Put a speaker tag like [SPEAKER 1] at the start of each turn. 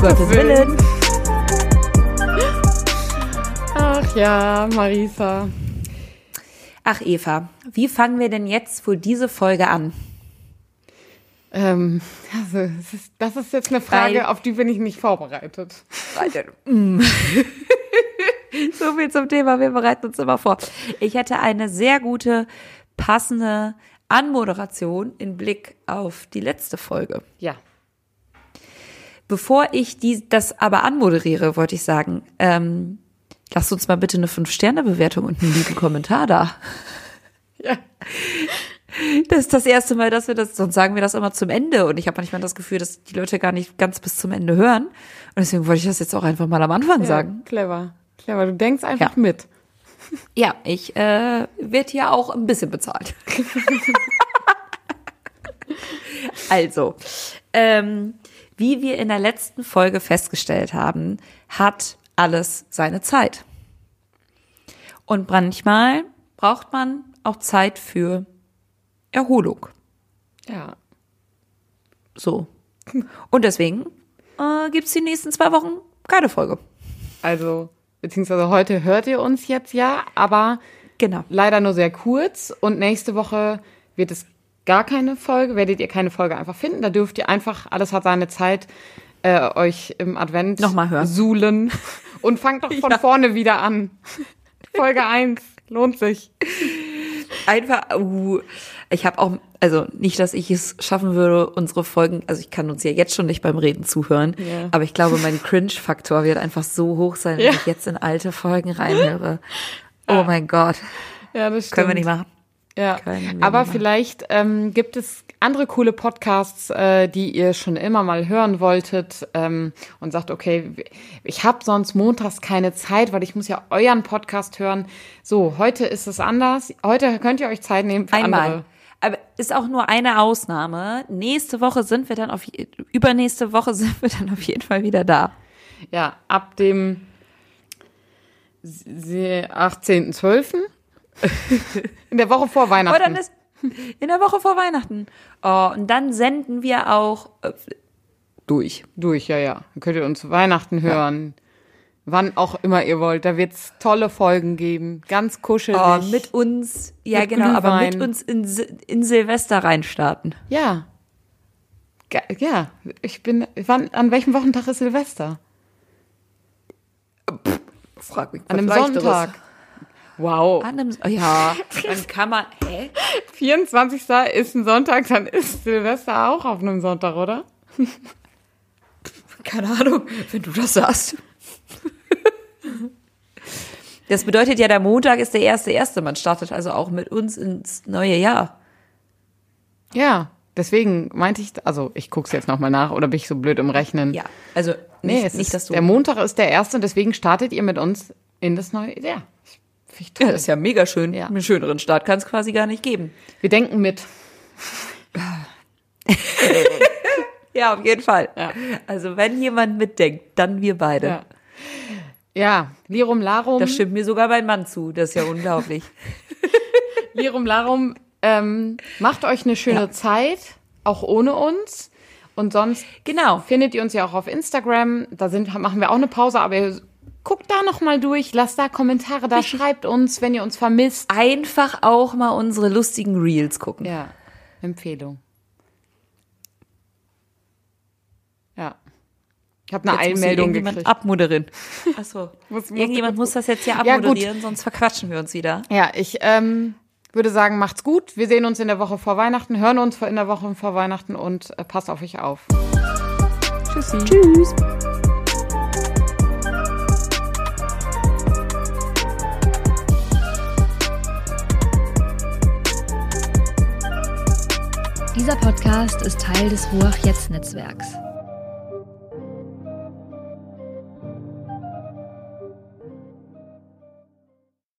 [SPEAKER 1] Gottes, Willen. Ach ja, Marisa.
[SPEAKER 2] Ach Eva, wie fangen wir denn jetzt wohl diese Folge an?
[SPEAKER 1] Ähm, also, das, ist, das ist jetzt eine Frage,
[SPEAKER 2] Weil-
[SPEAKER 1] auf die bin ich nicht vorbereitet.
[SPEAKER 2] So viel zum Thema, wir bereiten uns immer vor. Ich hätte eine sehr gute, passende Anmoderation in Blick auf die letzte Folge.
[SPEAKER 1] Ja.
[SPEAKER 2] Bevor ich die, das aber anmoderiere, wollte ich sagen, ähm, lasst uns mal bitte eine 5-Sterne-Bewertung und einen lieben Kommentar da.
[SPEAKER 1] Ja.
[SPEAKER 2] Das ist das erste Mal, dass wir das, sonst sagen wir das immer zum Ende. Und ich habe manchmal das Gefühl, dass die Leute gar nicht ganz bis zum Ende hören. Und deswegen wollte ich das jetzt auch einfach mal am Anfang sagen.
[SPEAKER 1] Clever. Clever. Du denkst einfach
[SPEAKER 2] Ja.
[SPEAKER 1] mit.
[SPEAKER 2] Ja, ich äh, werde hier auch ein bisschen bezahlt. also, ähm, wie wir in der letzten Folge festgestellt haben, hat alles seine Zeit. Und manchmal braucht man auch Zeit für Erholung.
[SPEAKER 1] Ja.
[SPEAKER 2] So. Und deswegen äh, gibt's die nächsten zwei Wochen keine Folge.
[SPEAKER 1] Also, beziehungsweise heute hört ihr uns jetzt ja, aber
[SPEAKER 2] Genau.
[SPEAKER 1] leider nur sehr kurz. Und nächste Woche wird es gar keine Folge, werdet ihr keine Folge einfach finden. Da dürft ihr einfach, alles hat seine Zeit, äh, euch im Advent
[SPEAKER 2] Nochmal hören.
[SPEAKER 1] suhlen. Und fangt doch von
[SPEAKER 2] Ja.
[SPEAKER 1] vorne wieder an. Folge 1. Lohnt sich.
[SPEAKER 2] Einfach, uh, ich habe auch, also nicht, dass ich es schaffen würde, unsere Folgen, also ich kann uns ja jetzt schon nicht beim Reden zuhören,
[SPEAKER 1] Ja.
[SPEAKER 2] aber ich glaube, mein Cringe-Faktor wird einfach so hoch sein, wenn
[SPEAKER 1] Ja.
[SPEAKER 2] ich jetzt in alte Folgen reinhöre. Oh mein Gott,
[SPEAKER 1] Ja, das stimmt.
[SPEAKER 2] können wir nicht machen.
[SPEAKER 1] Ja, aber
[SPEAKER 2] machen.
[SPEAKER 1] vielleicht ähm, gibt es andere coole Podcasts, äh, die ihr schon immer mal hören wolltet ähm, und sagt, okay, ich habe sonst montags keine Zeit, weil ich muss ja euren Podcast hören. So, heute ist es anders. Heute könnt ihr euch Zeit nehmen für
[SPEAKER 2] Einmal.
[SPEAKER 1] andere.
[SPEAKER 2] Aber ist auch nur eine Ausnahme. Nächste Woche sind wir dann auf, übernächste Woche sind wir dann auf jeden Fall wieder da.
[SPEAKER 1] Ja, ab dem sie- 18.12. In der Woche vor Weihnachten.
[SPEAKER 2] Oh, dann ist in der Woche vor Weihnachten. Oh, und dann senden wir auch äh, durch.
[SPEAKER 1] Durch, ja, ja. Dann könnt ihr uns Weihnachten hören. Wann auch immer ihr wollt. Da wird's tolle Folgen geben. Ganz kuschelig.
[SPEAKER 2] Oh, mit uns, ja
[SPEAKER 1] Mit
[SPEAKER 2] genau, aber mit
[SPEAKER 1] Glühwein.
[SPEAKER 2] uns in, in Silvester reinstarten.
[SPEAKER 1] Ja. Ja, ich bin. Wann, an welchem Wochentag ist Silvester?
[SPEAKER 2] Frag mich.
[SPEAKER 1] An einem Sonntag. Wow.
[SPEAKER 2] An einem, oh ja, dann kann man, hä?
[SPEAKER 1] 24. ist ein Sonntag, dann ist Silvester auch auf einem Sonntag, oder?
[SPEAKER 2] Keine Ahnung, wenn du das sagst. Das bedeutet ja, der Montag ist der erste erste. Man startet also auch mit uns ins neue Jahr.
[SPEAKER 1] Ja. Deswegen meinte ich, also ich guck's jetzt nochmal nach, oder bin ich so blöd im Rechnen?
[SPEAKER 2] Ja, also
[SPEAKER 1] Nee,
[SPEAKER 2] nicht,
[SPEAKER 1] es
[SPEAKER 2] nicht
[SPEAKER 1] ist,
[SPEAKER 2] dass du.
[SPEAKER 1] der Montag ist der erste, deswegen startet ihr mit uns in das neue Jahr. Ich- Finde ich toll.
[SPEAKER 2] ja, das ist ja mega schön.
[SPEAKER 1] Ja.
[SPEAKER 2] Einen schöneren Start kann es quasi gar nicht geben.
[SPEAKER 1] Wir denken mit.
[SPEAKER 2] Ja, auf jeden Fall.
[SPEAKER 1] Ja.
[SPEAKER 2] Also wenn jemand mitdenkt, dann wir beide.
[SPEAKER 1] Ja. Ja, Lirum Larum.
[SPEAKER 2] Das stimmt mir sogar mein Mann zu. Das ist ja unglaublich.
[SPEAKER 1] Lirum Larum, ähm, macht euch eine schöne
[SPEAKER 2] Ja.
[SPEAKER 1] Zeit, auch ohne uns. Und sonst
[SPEAKER 2] Genau.
[SPEAKER 1] findet ihr uns ja auch auf Instagram. Da sind, machen wir auch eine Pause, aber ihr guckt da noch mal durch, lasst da Kommentare da, schreibt uns, wenn ihr uns vermisst.
[SPEAKER 2] Einfach auch mal unsere lustigen Reels gucken.
[SPEAKER 1] Ja, Empfehlung. Ja. Ich habe eine
[SPEAKER 2] Jetzt hier irgendjemand
[SPEAKER 1] gekriegt.
[SPEAKER 2] abmoderieren. Achso.
[SPEAKER 1] Muss- muss-
[SPEAKER 2] Irgendjemand muss das jetzt ja
[SPEAKER 1] Ja, gut.
[SPEAKER 2] abmoderieren, sonst verquatschen wir uns wieder.
[SPEAKER 1] Ja, ich ähm, würde sagen, macht's gut. Wir sehen uns in der Woche vor Weihnachten, hören uns in der Woche vor Weihnachten und äh, passt auf euch auf. Tschüssi.
[SPEAKER 2] Tschüss.
[SPEAKER 3] Podcast ist Teil des Ruach Jetzt Netzwerks.